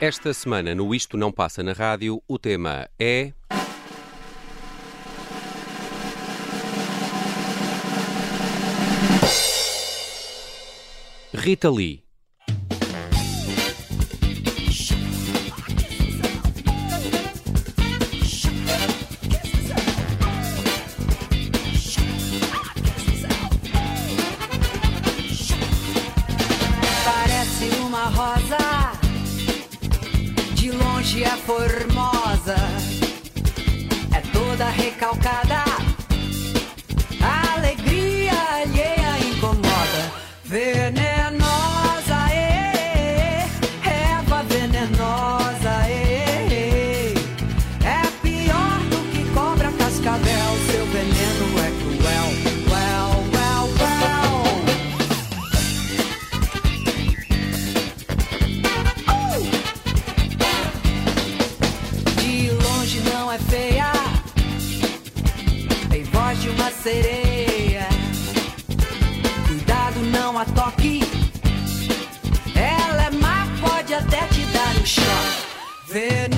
Esta semana, no Isto Não Passa na Rádio, o tema é. Rita Lee. A toque. Ela é má, pode até te dar um choque. Venenosa,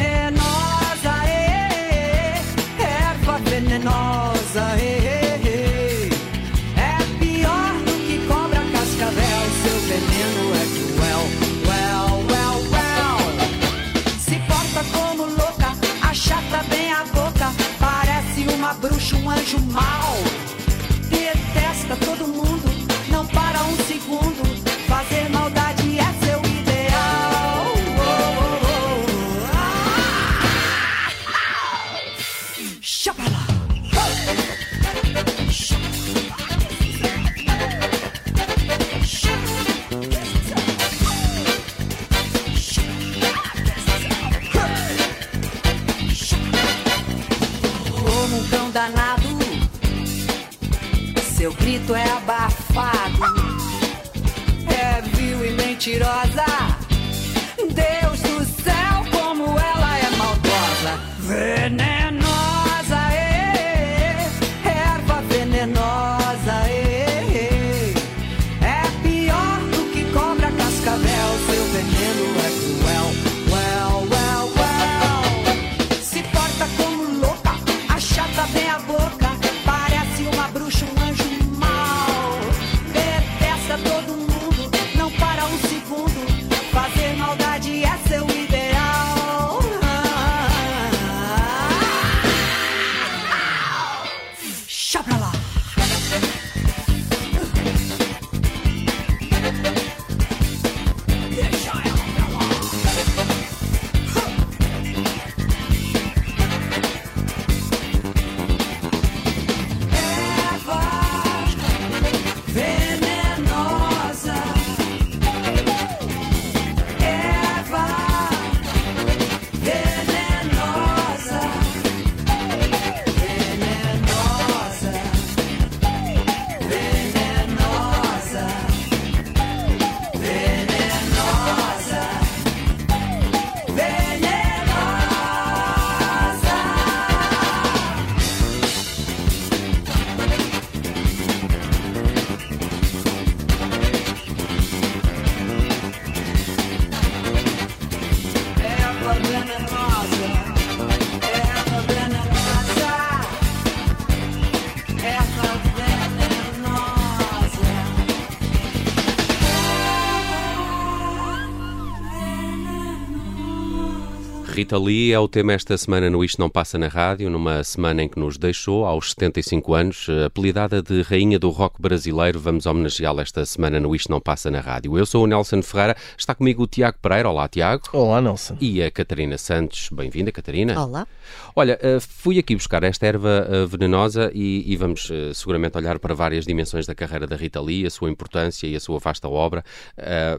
Rita Lee é o tema esta semana no Isto Não Passa na Rádio, numa semana em que nos deixou, aos 75 anos, apelidada de Rainha do Rock Brasileiro. Vamos homenageá-la esta semana no Isto Não Passa na Rádio. Eu sou o Nelson Ferreira, está comigo o Tiago Pereira. Olá, Tiago. Olá, Nelson. E a Catarina Santos. Bem-vinda, Catarina. Olá. Olha, eh, fui aqui buscar esta erva eh, venenosa e, e vamos eh, seguramente olhar para várias dimensões da carreira da Rita Lee, a sua importância e a sua vasta obra,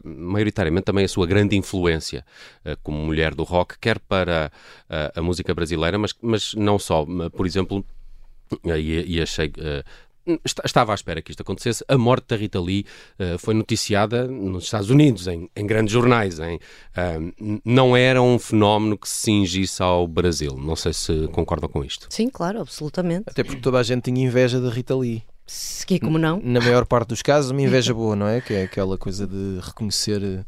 maioritariamente também a sua grande influência como mulher do rock, quer para eh, a música brasileira, mas, mas não só. Por exemplo, e, e achei eh, estava à espera que isto acontecesse. A morte da Rita Lee uh, foi noticiada nos Estados Unidos, em, em grandes jornais. Em, uh, não era um fenómeno que se cingisse ao Brasil. Não sei se concordam com isto. Sim, claro, absolutamente. Até porque toda a gente tinha inveja da Rita Lee. Que como não? Na maior parte dos casos, uma inveja boa, não é? Que é aquela coisa de reconhecer.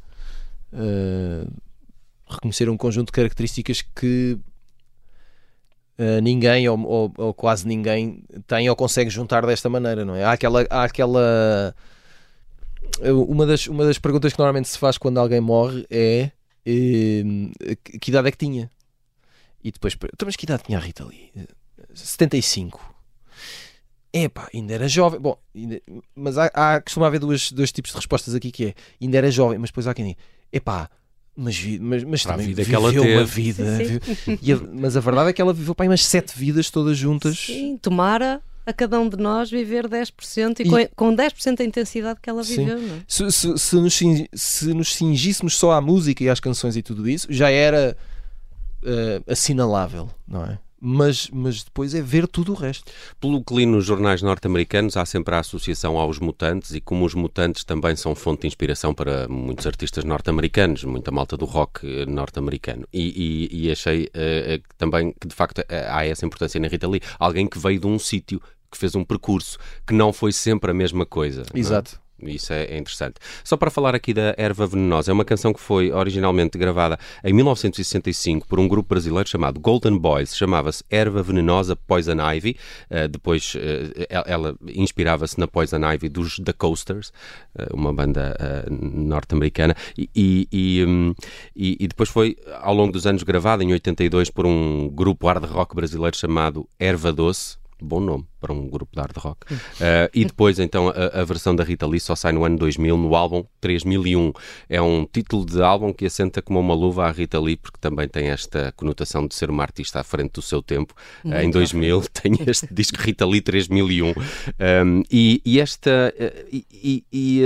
Uh, reconhecer um conjunto de características que Uh, ninguém ou, ou, ou, quase ninguém tem ou consegue juntar desta maneira, não é? Há aquela, há aquela uma das, uma das perguntas que normalmente se faz quando alguém morre é uh, que idade é que tinha? E depois, então, mas que idade tinha a Rita ali? 75. Epá, ainda era jovem. Bom, ainda, mas há, há, costuma haver duas, dois tipos de respostas aqui que é ainda era jovem, mas depois há quem diga, epá, mas, mas, mas também vida viveu que ela teve. uma vida. A, mas a verdade é que ela viveu para aí umas sete vidas todas juntas. Sim, tomara a cada um de nós viver 10% e, e com 10% da intensidade que ela viveu. Não? É? Se, se, se, nos, se nos cingíssemos só à música e às canções e tudo isso, já era uh, assinalável, não é? Mas, mas depois é ver tudo o resto. Pelo que li nos jornais norte-americanos, há sempre a associação aos mutantes, e como os mutantes também são fonte de inspiração para muitos artistas norte-americanos, muita malta do rock eh, norte-americano. E, e, e, achei uh, também que, de facto, há essa importância na Rita Lee. Alguém que veio de um sítio que fez um percurso que não foi sempre a mesma coisa. É? Exato. Isso é, é, interessante. Só para falar aqui da Erva Venenosa, é uma canção que foi originalmente gravada em 1965 por um grupo brasileiro chamado Golden Boys, chamava-se Erva Venenosa Poison Ivy. Uh, depois uh, ela inspirava-se na Poison Ivy dos The Coasters, uh, uma banda norte-americana, e, e, um, e, e, depois foi ao longo dos anos gravada em 82 por um grupo hard rock brasileiro chamado Erva Doce. Bom nome para um grupo de hard rock. Uh, e depois, então, a, a, versão da Rita Lee só sai no ano 2000, no álbum 3001. É um título de álbum que assenta como uma luva à Rita Lee, porque também tem esta conotação de ser uma artista à frente do seu tempo. Uh, em 2000 tem este disco Rita Lee 3001. Um, e, e, esta. Uh, e, e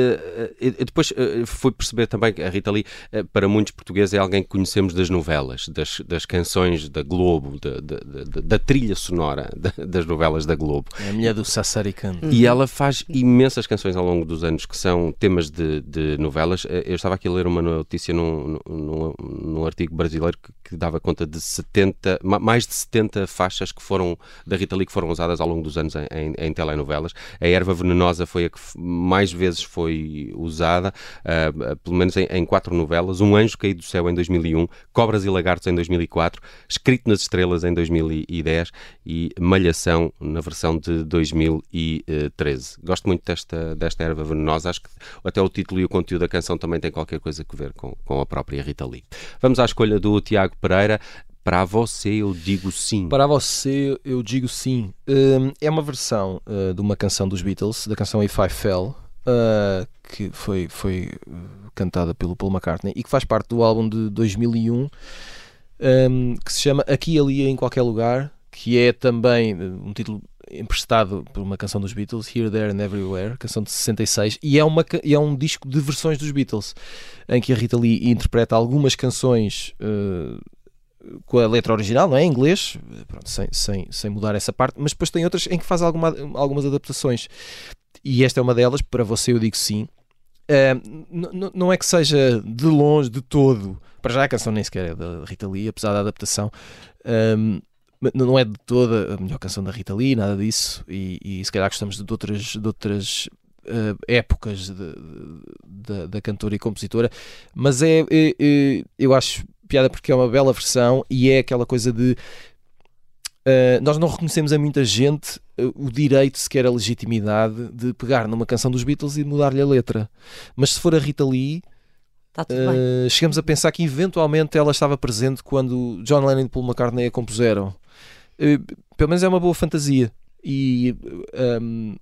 depois fui perceber também que a Rita Lee, para muitos portugueses, é alguém que conhecemos das novelas, das, das canções da Globo, da, da, da, da trilha sonora das novelas da Globo. É a mulher do Sassaricano. E ela faz imensas canções ao longo dos anos que são temas de, de novelas. Eh, eu estava aqui a ler uma notícia num, num, num artigo brasileiro que, que, dava conta de 70, mais de 70 faixas que foram da Rita Lee que foram usadas ao longo dos anos em, em, em telenovelas. A Erva Venenosa foi a que mais vezes foi usada, uh, pelo menos em, em, quatro novelas. Um Anjo Caído do Céu em 2001, Cobras e Lagartos em 2004, Escrito nas Estrelas em 2010 e Malhação na versão de 2013. Gosto muito desta, desta erva venenosa, acho que até o título e o conteúdo da canção também tem qualquer coisa a ver com, com a própria Rita Lee. Vamos à escolha do Tiago Pereira. Para você eu digo sim. Para você eu digo sim. Hum, é uma versão uh, de uma canção dos Beatles, da canção If I Fell, uh, que foi, foi cantada pelo Paul McCartney e que faz parte do álbum de 2001, um, que se chama Aqui, Ali, em Qualquer Lugar, que é também um título emprestado por uma canção dos Beatles, Here, There and Everywhere, canção de 66, e é, uma, e é um disco de versões dos Beatles, em que a Rita Lee interpreta algumas canções uh, com a letra original, não é? Em inglês, pronto, sem, sem, sem mudar essa parte, mas depois tem outras em que faz alguma, algumas adaptações. E esta é uma delas, para você eu digo sim. Uh, não é que seja de longe, de todo, para já a canção nem sequer é da Rita Lee, apesar da adaptação. Um, não é de toda a melhor canção da Rita Lee, nada disso, e, e se calhar gostamos de outras, de outras uh, épocas da cantora e compositora, mas é, é, é, eu acho piada porque é uma bela versão e é aquela coisa de uh, nós não reconhecemos a muita gente uh, o direito, sequer a legitimidade de pegar numa canção dos Beatles e mudar-lhe a letra, mas se for a Rita Lee Uh, chegamos a pensar que eventualmente ela estava presente quando John Lennon e Paul McCartney a compuseram. Uh, pelo menos é uma boa fantasia. E um,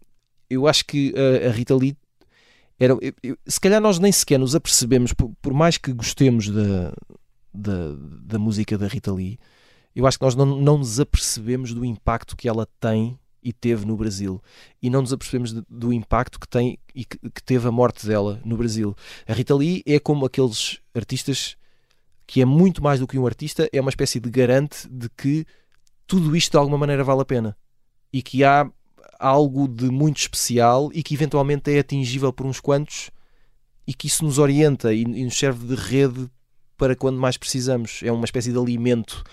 eu acho que a, a Rita Lee era. Eu, eu, se calhar nós nem sequer nos apercebemos, por, por mais que gostemos da, da, da, música da Rita Lee, eu acho que nós não, não nos apercebemos do impacto que ela tem e teve no Brasil. E não nos apercebemos de, do impacto que tem e que, que, teve a morte dela no Brasil. A Rita Lee é como aqueles artistas que é muito mais do que um artista, é uma espécie de garante de que tudo isto de alguma maneira vale a pena. E que há, algo de muito especial e que eventualmente é atingível por uns quantos e que isso nos orienta e, e nos serve de rede para quando mais precisamos. É uma espécie de alimento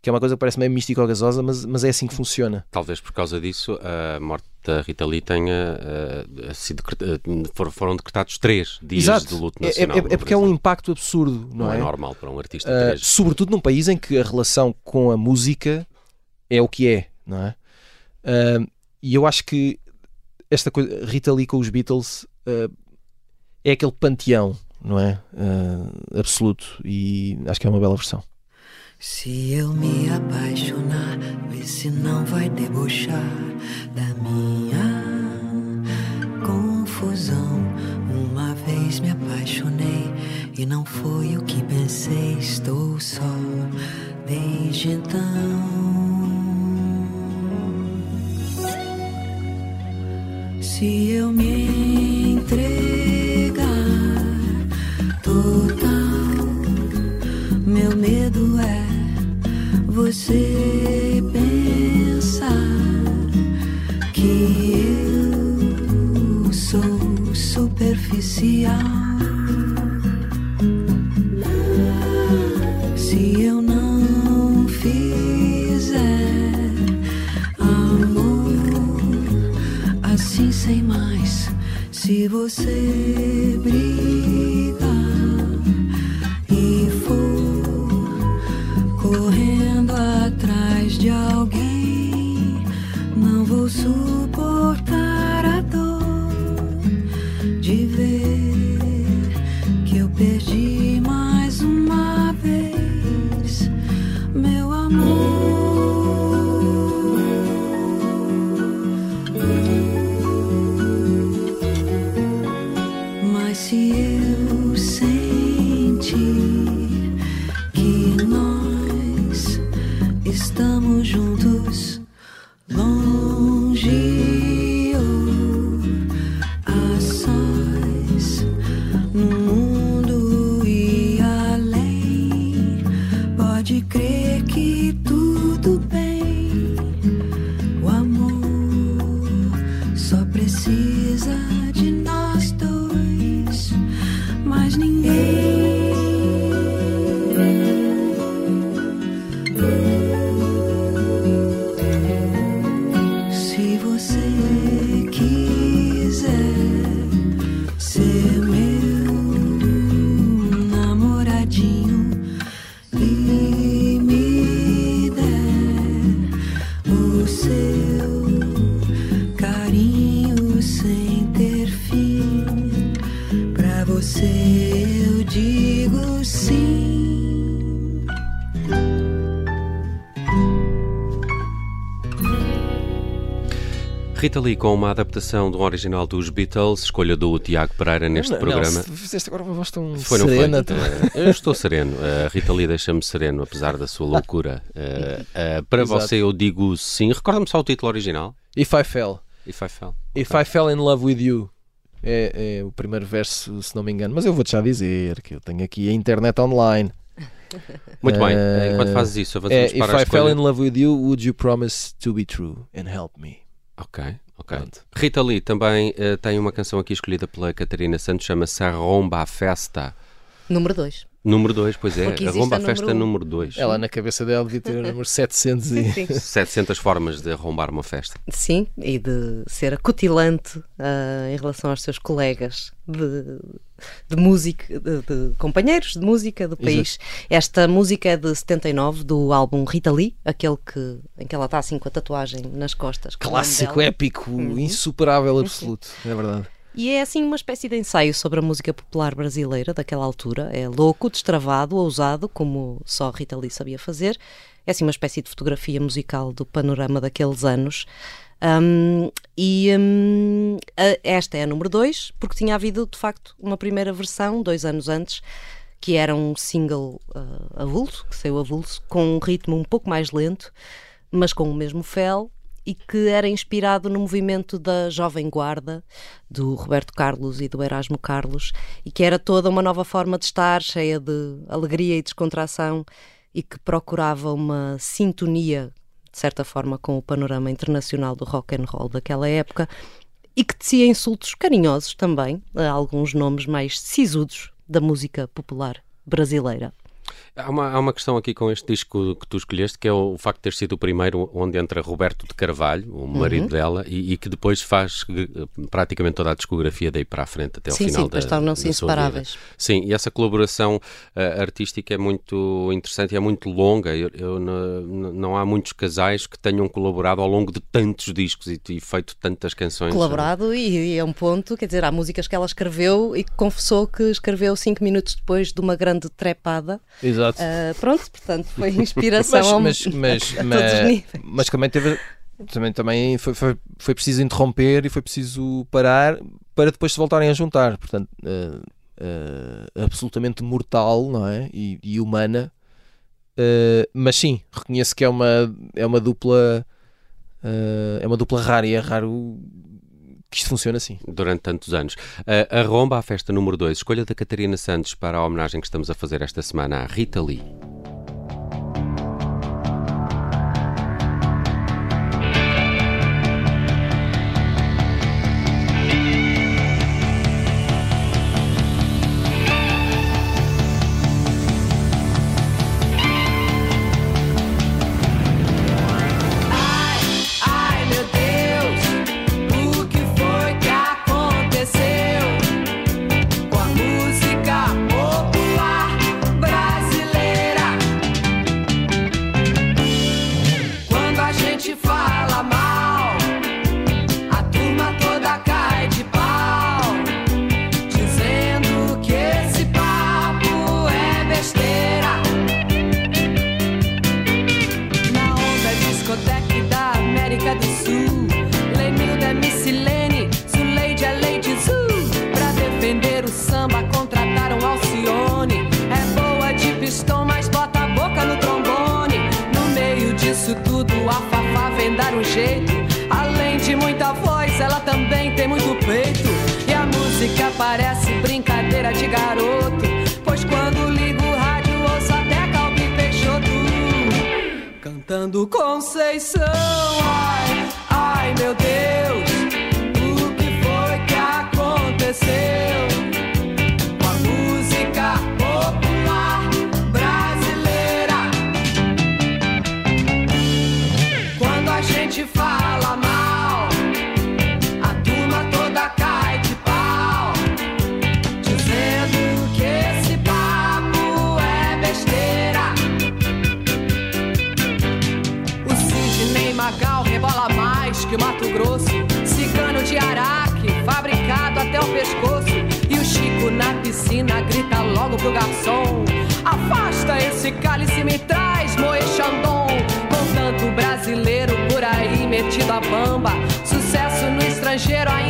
que é uma coisa que parece meio mística ou gasosa, mas, mas é assim que funciona. Talvez por causa disso a morte da Rita Lee tenha uh, sido uh, foram decretados três dias Exato. de luto nacional. É, é, é porque é um impacto absurdo, não, não é? é? normal para um artista Uh, sobretudo num país em que a relação com a música é o que é, não é? Uh, e eu acho que esta coisa, Rita Lee com os Beatles uh, é aquele panteão, não é? Uh, absoluto. E acho que é uma bela versão. Se eu me apaixonar, vê se não vai debochar da minha confusão. Uma vez me apaixonei e não foi o que pensei. Estou só desde então. Se eu me entregar total, meu medo é você pensar que eu sou superficial. Você Rita Lee com uma adaptação do original dos Beatles, escolha do Tiago Pereira neste Não, programa. Não, fizeste agora uma voz tão Foi, foi? serena. tão- Eh, eu estou sereno. A Rita Lee deixa-me sereno, apesar da sua loucura. Eh, eh, para Exato. você, eu digo sim. Recorda-me só o título original. If I Fell. If I Fell. If I Fell in Love with You. É, é o primeiro verso, se não me engano. Mas eu vou-te já dizer que eu tenho aqui a internet online. Muito bem. Eh, Enquanto fazes isso, É, avançamos if para a I fell in love with you, would you promise to be true and help me? Ok, ok. Pronto. Rita Lee também eh, tem uma canção aqui escolhida pela Catarina Santos, chama-se Arromba a Festa. Número 2. Número 2, pois é. Arromba a Festa número um. número 2. Ela na cabeça dela devia ter o número 700 e... Sim. 700 formas de arrombar uma festa. Sim, e de ser acutilante ah, em relação aos seus colegas de, de música, de, de companheiros de música do país. Esta música é de 79, do álbum Rita Lee, aquele que, em que ela está assim com a tatuagem nas costas. Clássico, épico, Uhum. insuperável, absoluto. É verdade. E é assim uma espécie de ensaio sobre a música popular brasileira daquela altura. É louco, destravado, ousado, como só Rita Lee sabia fazer. É assim uma espécie de fotografia musical do panorama daqueles anos. Hum, e hum, a- esta é a número 2, porque tinha havido de facto uma primeira versão, dois anos antes, que era um single uh, avulso, que saiu avulso, com um ritmo um pouco mais lento, mas com o mesmo fel, e que era inspirado no movimento da Jovem Guarda, do Roberto Carlos e do Erasmo Carlos, e que era toda uma nova forma de estar, cheia de alegria e descontração, e que procurava uma sintonia, de certa forma, com o panorama internacional do rock and roll daquela época e que tecia insultos carinhosos também a alguns nomes mais sisudos da música popular brasileira. Há uma, há uma questão aqui com este disco que tu escolheste, que é o, facto de ter sido o primeiro onde entra Roberto de Carvalho, o marido uhum. dela, e, e, que depois faz eh, praticamente toda a discografia daí para a frente até ao sim, final sim, da, tornam-se inseparáveis. Sim, e essa colaboração uh, artística é muito interessante e é muito longa. Eu, eu não, não, há muitos casais que tenham colaborado ao longo de tantos discos e, e feito tantas canções. Colaborado e, e é um ponto, quer dizer, há músicas que ela escreveu e que confessou que escreveu cinco minutos depois de uma grande trepada. Exato. Uh, pronto, portanto, foi inspiração mas, mas, mas, mas, mas, mas também teve também, também foi, foi, foi preciso interromper e foi preciso parar para depois se voltarem a juntar. Portanto, uh, uh, absolutamente mortal não é? e, e humana. Mas sim, reconheço que é uma, é uma dupla. é uma dupla rara e é raro que isto funciona assim. Durante tantos anos. Uh, a Romba, a festa número 2, escolha da Catarina Santos para a homenagem que estamos a fazer esta semana à Rita Lee.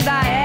Estrangeiro ainda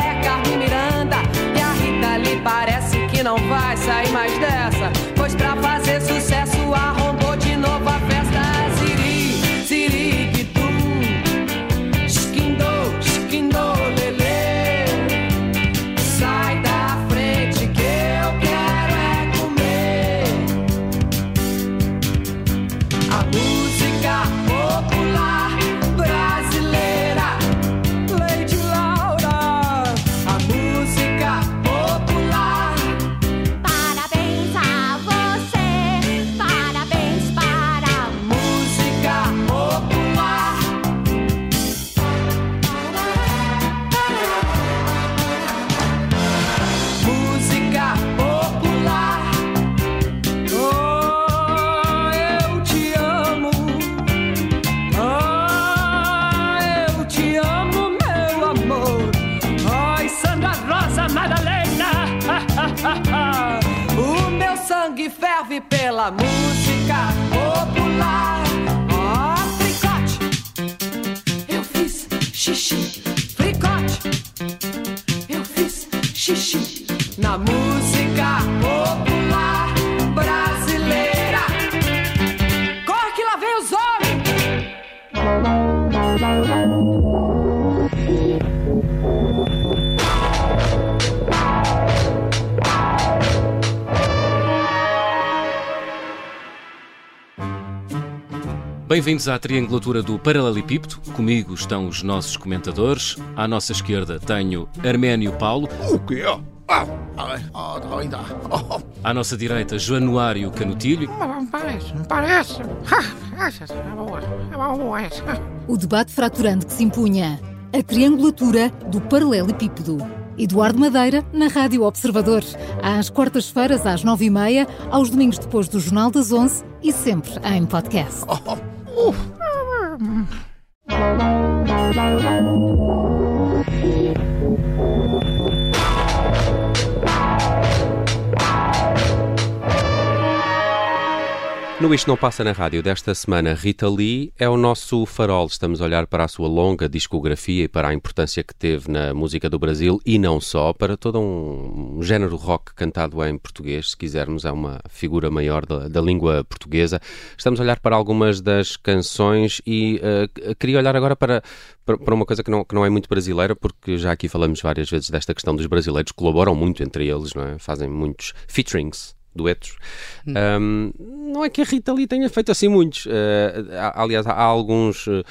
Bem-vindos à triangulatura do Paralelepípedo. Comigo estão os nossos comentadores. À nossa esquerda tenho Arménio Paulo. O quê? Ah, ah. Oh, À nossa direita, Januário Canutilho. parece, parece. Ah, é boa, é boa essa. O debate fraturante que se impunha. A triangulatura do paralelepípedo. Eduardo Madeira, na Rádio Observador. Às quartas-feiras, às nove e meia, aos domingos depois do Jornal das Onze e sempre em podcast. Oof. No Isto Não Passa na Rádio desta semana, Rita Lee é o nosso farol. Estamos a olhar para a sua longa discografia e para a importância que teve na música do Brasil e não só, para todo um, género rock cantado em português, se quisermos, é uma figura maior da, da língua portuguesa. Estamos a olhar para algumas das canções e uh, queria olhar agora para, para uma coisa que não, que não é muito brasileira, porque já aqui falamos várias vezes desta questão dos brasileiros, colaboram muito entre eles, não é? fazem muitos featurings duetos. Um, não é que a Rita Lee tenha feito assim muitos. Uh, aliás, há alguns, uh,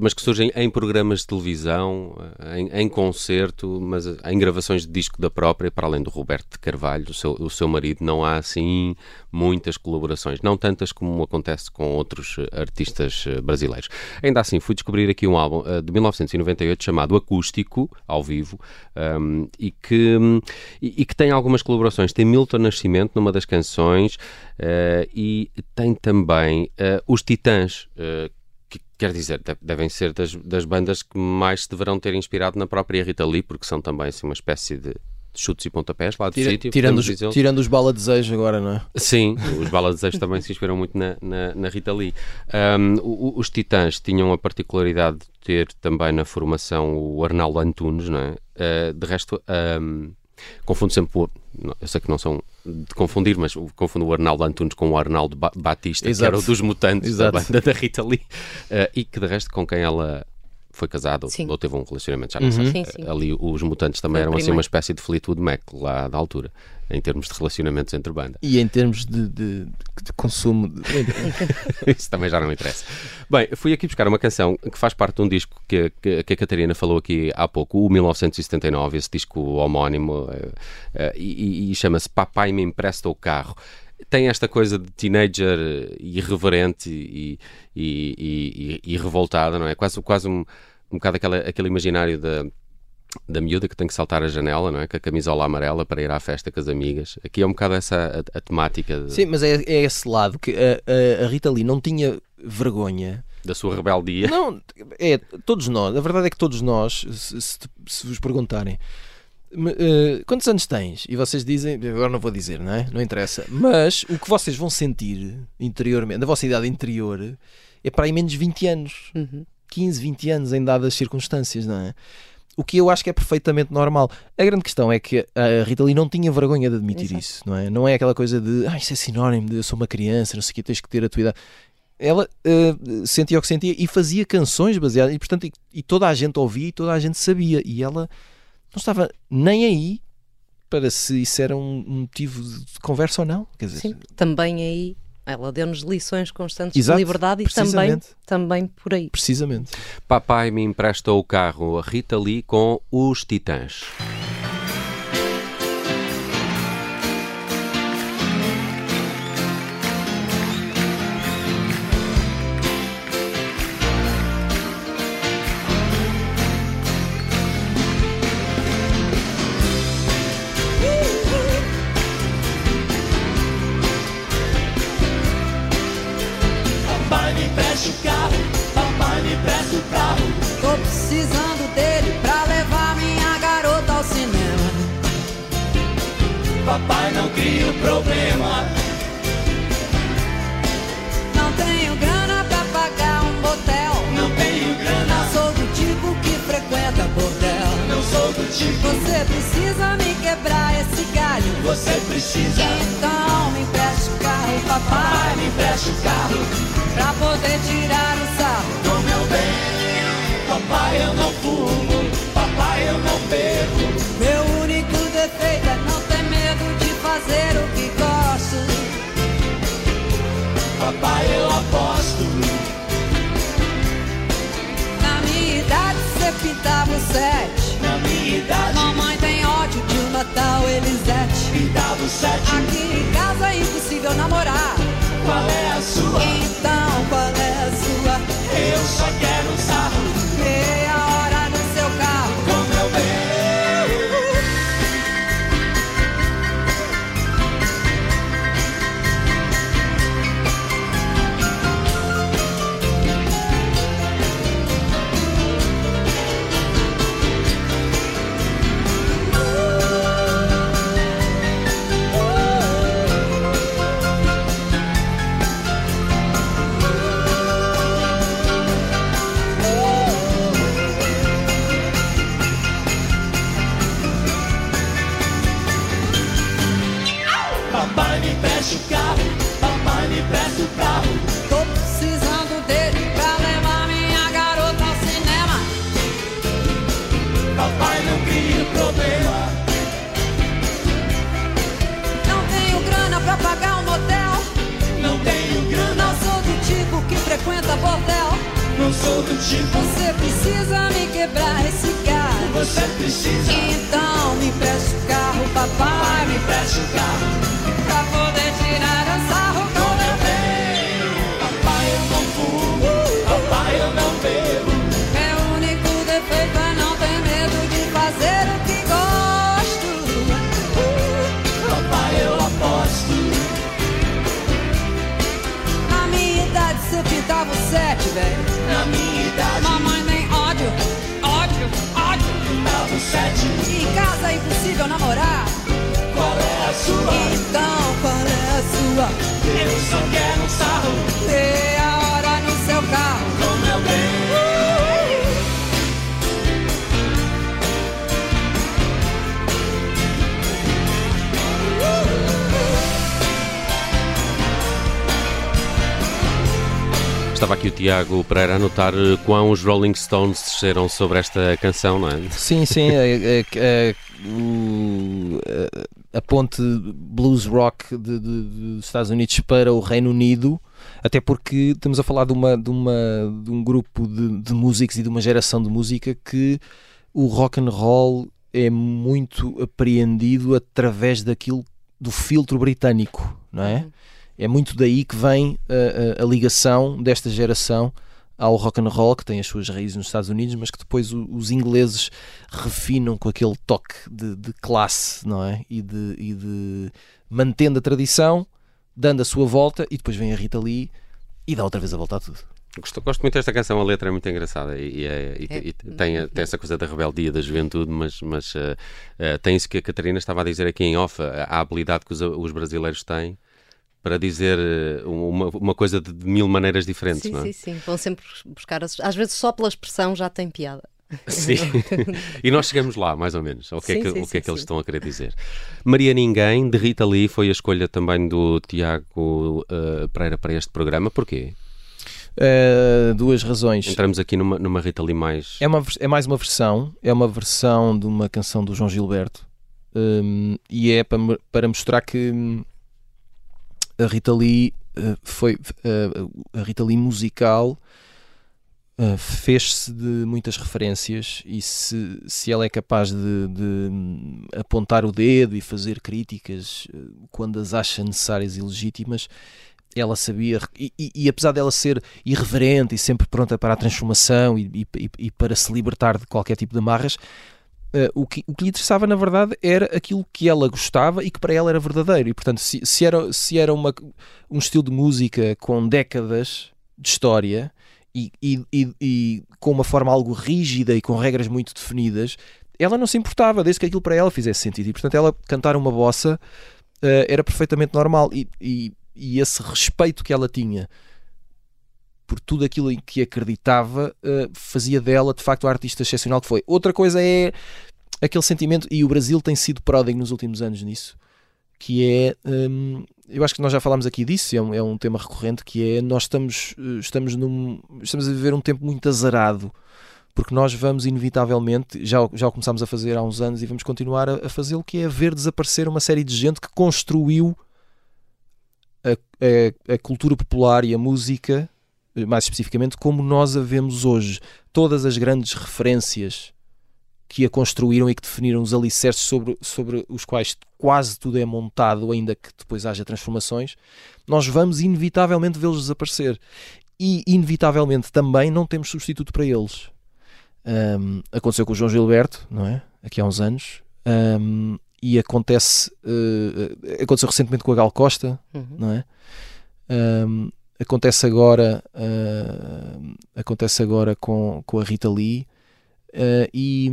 mas que surgem em programas de televisão, em, em concerto, mas em gravações de disco da própria, para além do Roberto de Carvalho, o seu, o seu marido, não há assim muitas colaborações, não tantas como acontece com outros artistas brasileiros. Ainda assim, fui descobrir aqui um álbum uh, de 1998 chamado Acústico, ao vivo, um, e, que, hum, e, e que tem algumas colaborações. Tem Milton Nascimento numa das canções eh, e tem também eh, os Titãs. eh, que quer dizer, de- devem ser das, das bandas que mais se deverão ter inspirado na própria Rita Lee, porque são também assim, uma espécie de chutes e pontapés lá do Tira- sítio. tirando, os, tirando os bala desejo agora, não é? Sim, os Bala Desejos também se inspiram muito na, na, na Rita Lee. Um, os Titãs tinham a particularidade de ter também na formação o Arnaldo Antunes, não é? Uh, de resto, um, confundo sempre Eu sei que não são de confundir, mas confundo o Arnaldo Antunes com o Arnaldo Ba- Batista, que Exato. era o dos Mutantes Exato. da banda da Rita Lee, uh, e que de resto com quem ela foi casada ou- Sim. ou teve um relacionamento, já não Uhum. sei. Sim, sim. Ali os Mutantes também Foi eram assim uma espécie de Fleetwood Mac lá da altura, em termos de relacionamentos entre banda. E em termos de, de- de consumo. de- Isso também já não interessa. Bem, fui aqui buscar uma canção que faz parte de um disco que, que- que a Catarina falou aqui há pouco, o 1979, esse disco homónimo, eh, eh, e, e chama-se Papai Me Empresta o Carro. Tem esta coisa de teenager irreverente e, e, e- e- e revoltada, não é? Quase, quase um, um bocado aquela, aquele imaginário da, da miúda que tem que saltar a janela, não é? Com a camisola amarela para ir à festa com as amigas. Aqui é um bocado essa a, a temática de- Sim, mas é, é esse lado que a, a- a Rita Lee não tinha vergonha. da sua rebeldia. Não, é, todos nós, a verdade é que todos nós, se, se- se vos perguntarem "Me- eh, quantos anos tens? E vocês dizem, agora não vou dizer, não é? Não interessa. Mas o que vocês vão sentir interiormente, na vossa idade interior, é para aí menos 20 anos. Uhum. 15, 20 anos em dadas circunstâncias, não é? O que eu acho que é perfeitamente normal. A grande questão é que a Rita Lee não tinha vergonha de admitir Exato. isso, não é? Não é aquela coisa de, ah, isso é sinónimo de eu sou uma criança, não sei o que, tens que ter a tua idade. Ela eh, sentia o que sentia e fazia canções baseadas, e portanto, e, e toda a gente ouvia e toda a gente sabia. E ela não estava nem aí para se isso era um um motivo de conversa ou não. Quer dizer, Sim, também aí ela deu-nos lições constantes Exato, de liberdade e também, também por aí. precisamente. Papai me empresta o carro, a Rita Lee com os Titãs. Papai não cria o problema. Não tenho grana pra pagar um motel. Não tenho grana. Não sou do tipo que frequenta bordel. Não sou do tipo. Você precisa me quebrar esse galho. Você precisa. Então me empresta o carro, papai. me empresta o carro. Pra poder tirar o sarro do meu bem. Papai, eu não fumo. Papai, eu não bebo. Meu único defeito é fazer o que gosto. Papai, eu aposto. Na minha idade você pintava o sete. Na minha idade. Mamãe tem ódio de um Natal, Elisete. Pintava o sete. Aqui em casa é impossível namorar. Qual é a sua? Então qual é a sua? Eu só quero um sarro. Estava aqui o Tiago Pereira a notar eh, quão os Rolling Stones desceram sobre esta canção, não é? Sim, sim. é- o- a, a ponte blues rock de- de- dos Estados Unidos para o Reino Unido, até porque estamos a falar de, uma, de, uma, de um grupo de, de músicos e de uma geração de música que o rock and roll é muito apreendido através daquilo do filtro britânico, não é? É muito daí que vem a, a- a ligação desta geração ao rock and roll, que tem as suas raízes nos Estados Unidos, mas que depois o- os ingleses refinam com aquele toque de, de classe, não é? E de, e de mantendo a tradição, dando a sua volta, e depois vem a Rita Lee e dá outra vez a volta a tudo. Gosto, gosto muito desta canção, a letra é muito engraçada e, e é- e- É. e tem, tem essa coisa da rebeldia, da juventude, mas, mas eh, eh, tem isso que a Catarina estava a dizer aqui em off, a, a habilidade que os, os brasileiros têm para dizer eh, uma, uma coisa de, de mil maneiras diferentes, Sim, não é? sim, sim. Vão sempre buscar. as- Às vezes só pela expressão já tem piada. Sim. e nós chegamos lá, mais ou menos. O que é Sim, que, sim, o que, é que eles sim. estão a querer dizer? Maria Ninguém, de Rita Lee, foi a escolha também do Tiago eh, Pereira para este programa. Porquê? Uh, duas razões. Entramos aqui numa, numa Rita Lee mais. É, uma, é mais uma versão, é uma versão de uma canção do João Gilberto hum, e é para, para mostrar que hum, a Rita Lee uh, foi uh, a Rita Lee musical uh, fez-se de muitas referências e se, se ela é capaz de, de, hum, apontar o dedo e fazer críticas uh, quando as acha necessárias e legítimas ela sabia, e, e- e apesar dela ser irreverente e sempre pronta para a transformação e- e para se libertar de qualquer tipo de amarras, eh, o, que, o que lhe interessava na verdade era aquilo que ela gostava e que para ela era verdadeiro. E portanto, se, se era, se era uma, um estilo de música com décadas de história e, e- e- e com uma forma algo rígida e com regras muito definidas, ela não se importava, desde que aquilo para ela fizesse sentido. E portanto, ela cantar uma bossa eh, era perfeitamente normal. E, e- e esse respeito que ela tinha por tudo aquilo em que acreditava eh, fazia dela de facto a artista excepcional que foi. Outra coisa é aquele sentimento, e o Brasil tem sido pródigo nos últimos anos nisso, que é, hum, eu acho que nós já falámos aqui disso, é um, é um tema recorrente, que é nós estamos, eh, estamos, num, estamos a viver um tempo muito azarado, porque nós vamos inevitavelmente, já, já o começámos a fazer há uns anos e vamos continuar a, a fazê-lo, que é ver desaparecer uma série de gente que construiu a, a- a cultura popular e a música mais especificamente, como nós a vemos hoje. Todas as grandes referências que a construíram e que definiram os alicerces sobre, sobre os quais quase tudo é montado, ainda que depois haja transformações, nós vamos inevitavelmente vê-los desaparecer. E, inevitavelmente, também não temos substituto para eles. Um, aconteceu com o João Gilberto, não é? Aqui há uns anos. Um, e acontece uh, aconteceu recentemente com a Gal Costa, uhum. não é? Um, acontece agora uh, acontece agora com, com a Rita Lee uh, e,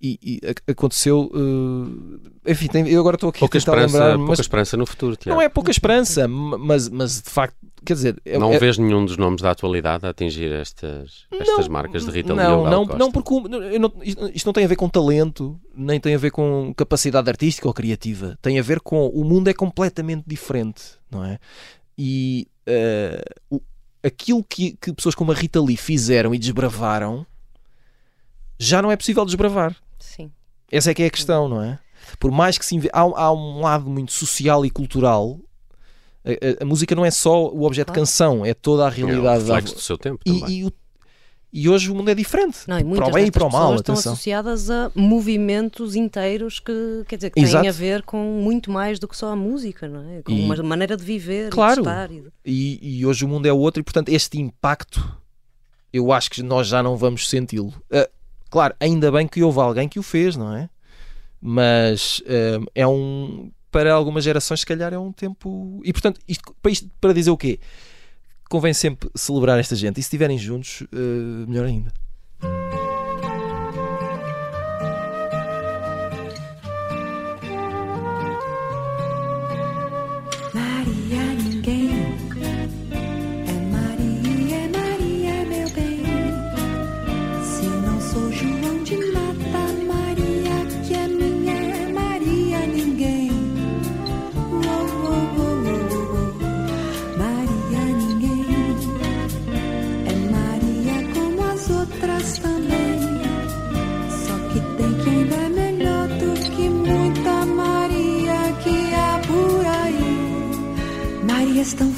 e, e, aconteceu uh, enfim, tem, eu agora estou aqui pouca a esperança, lembrar pouca esperança no futuro Tiago. não é pouca esperança mas, mas de facto quer dizer é, não é, vês nenhum dos nomes da atualidade a atingir estas, estas não, marcas de Rita Lee não, Gal não, Costa? não porque não, isto, isto não tem a ver com talento nem tem a ver com capacidade artística ou criativa tem a ver com o mundo é completamente diferente não é e uh, o, aquilo que, que pessoas como a Rita Lee fizeram e desbravaram já não é possível desbravar Sim. essa é que é a questão não é por mais que se inve... há, há um lado muito social e cultural a, a, a, música não é só o objeto de canção, é toda a É o realidade da- reflexo do seu tempo também. e, e, o- e hoje o mundo é diferente. Não, e para o bem e para o mal, estão atenção. associadas a movimentos inteiros que, quer dizer, que têm Exato. a ver com muito mais do que só a música, não é? Com E- uma maneira de viver, Claro. e de estar. e E, hoje o mundo é outro, e portanto este impacto eu acho que nós já não vamos senti-lo. Ah, claro, ainda bem que houve alguém que o fez, não é? Mas ah, é um. Para algumas gerações, se calhar, é um tempo. E portanto, isto, para, isto, para dizer o quê? Convém sempre celebrar esta gente. E se estiverem juntos, ah, melhor ainda.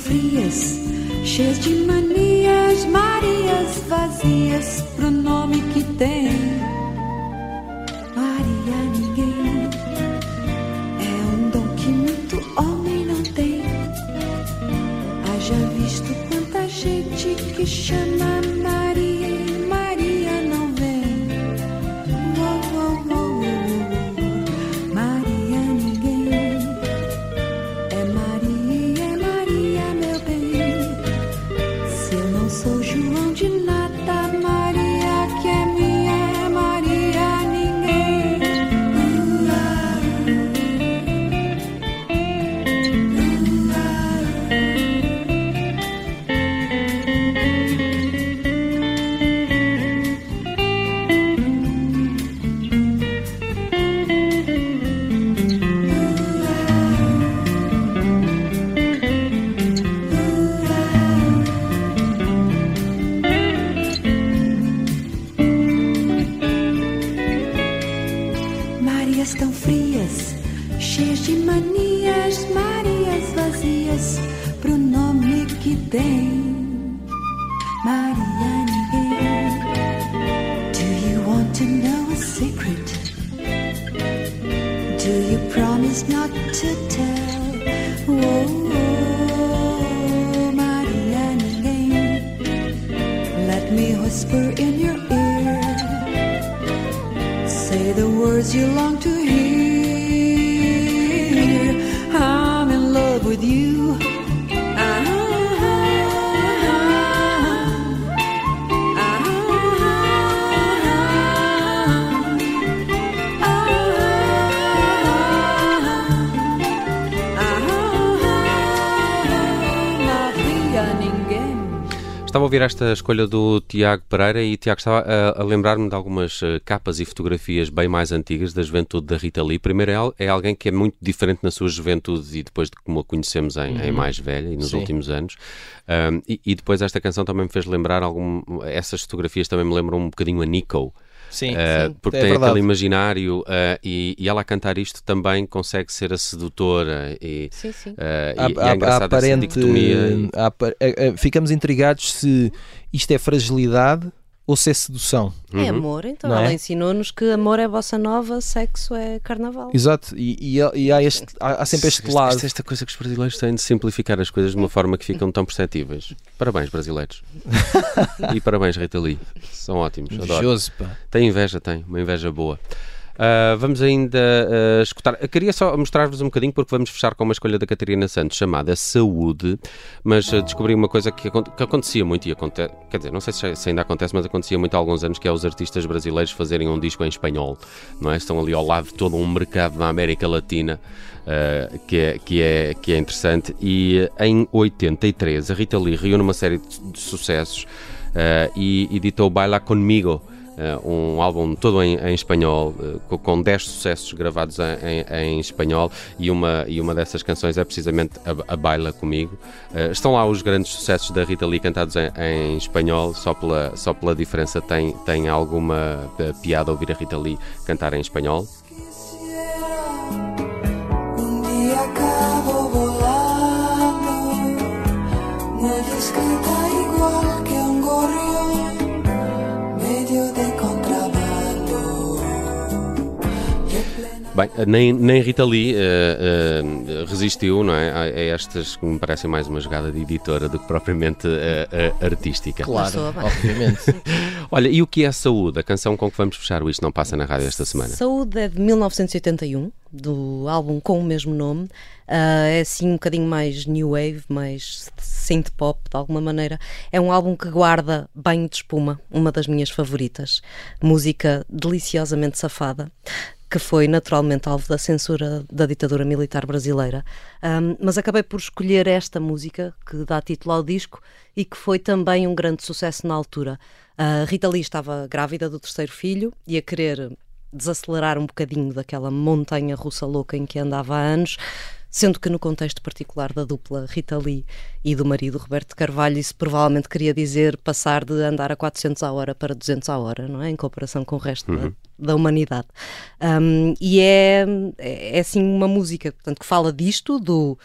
Frias, cheias de manias, Marias vazias pro Do you promise not to tell? Oh, ninguém. Let me whisper in your ear. Say the words you long to ouvir esta escolha do Tiago Pereira e Tiago estava a, a lembrar-me de algumas eh, capas e fotografias bem mais antigas da juventude da Rita Lee. Primeiro é, é alguém que é muito diferente na sua juventude e depois de como a conhecemos em, em mais velha e nos Sim. últimos anos. Ahm, e, e depois esta canção também me fez lembrar algum, essas fotografias também me lembram um bocadinho a Nico. Sim, Uh, sim. porque É tem verdade. aquele imaginário uh, e, e ela a cantar isto também consegue ser a sedutora e, Sim, sim. uh, e- e há- é engraçado essa aparente- dicotomia. é- ficamos intrigados se isto é fragilidade ou se é sedução. Uhum. É amor, então. Não é? Ela ensinou-nos que amor é bossa nova, sexo é carnaval. Exato, e, e há- e há, este, há, há sempre este Isto- lado. isto- Esta coisa que os brasileiros têm de simplificar as coisas de uma forma que ficam tão perceptíveis. Parabéns, brasileiros. e parabéns, Rita Lee. São ótimos. Adoro. Tem inveja, tem. Uma inveja boa. Ah, vamos ainda ah, escutar. Eu queria só mostrar-vos um bocadinho, porque vamos fechar com uma escolha da Catarina Santos chamada Saúde, mas ah, descobri uma coisa que, que acontecia muito e acontece, quer dizer, não sei se, se ainda acontece, mas acontecia muito há alguns anos, que é os artistas brasileiros fazerem um disco em espanhol, não é? Estão ali ao lado de todo um mercado na América Latina. ah, que, é, que, é, que é interessante e em 83 a Rita Lee reúne uma série de, de sucessos ah, e editou Baila Conmigo Uh, um álbum todo em, em espanhol, co- com 10 sucessos gravados em, em- espanhol, e uma, e uma dessas canções é precisamente a, a Baila Comigo. Uh, estão lá os grandes sucessos da Rita Lee cantados em, em espanhol, só pela, só pela diferença tem, tem alguma piada ouvir a Rita Lee cantar em espanhol. Acabo volando, discreta Bem, nem, nem Rita Lee uh, uh, resistiu não é, a, a estas que me parecem mais uma jogada de editora do que propriamente uh, uh, artística. Claro, obviamente. Olha, e o que é Saúde? A canção com que vamos fechar o Isto Não Passa na Rádio esta semana. Saúde é de 1981, do álbum com o mesmo nome. É assim um bocadinho mais new wave, mais synth pop, de alguma maneira. É um álbum que guarda Banho de Espuma, uma das minhas favoritas. Música deliciosamente safada. Que foi naturalmente alvo da censura da ditadura militar brasileira. Ahm, mas acabei por escolher esta música, que dá título ao disco e que foi também um grande sucesso na altura. A Rita Lee estava grávida do terceiro filho e a querer desacelerar um bocadinho daquela montanha russa louca em que andava há anos, sendo que no contexto particular da dupla Rita Lee e do marido Roberto Carvalho, isso provavelmente queria dizer passar de andar a 400 a hora para 200 a hora, não é? Em comparação com o resto da, da humanidade. Um, e é, é, é assim uma música portanto, que fala disto, do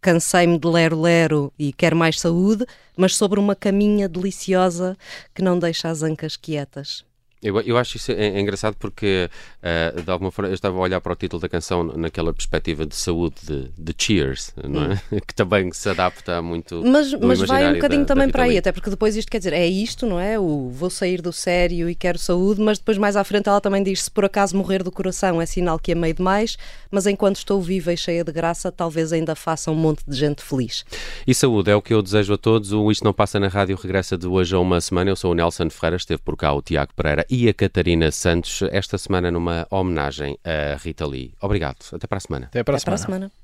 cansei-me de lero-lero e quero mais saúde, mas sobre uma caminha deliciosa que não deixa as ancas quietas. Eu, eu acho isso é, é engraçado porque, eh, de alguma forma, eu estava a olhar para o título da canção naquela perspectiva de saúde de, de Cheers, não é? que também se adapta muito. Mas, mas vai um bocadinho da- da também Rita para aí, até porque depois isto quer dizer, é isto, não é? O vou sair do sério e quero saúde, mas depois mais à frente ela também diz: se por acaso morrer do coração é sinal que amei demais, mas enquanto estou viva e cheia de graça, talvez ainda faça um monte de gente feliz. E saúde é o que eu desejo a todos. O Isto Não Passa na Rádio regressa de hoje a uma semana. Eu sou o Nelson Ferreira, esteve por cá o Tiago Pereira e a Catarina Santos, esta semana numa homenagem a Rita Lee. Obrigado. Até para a semana. Até para a Até para a semana. semana.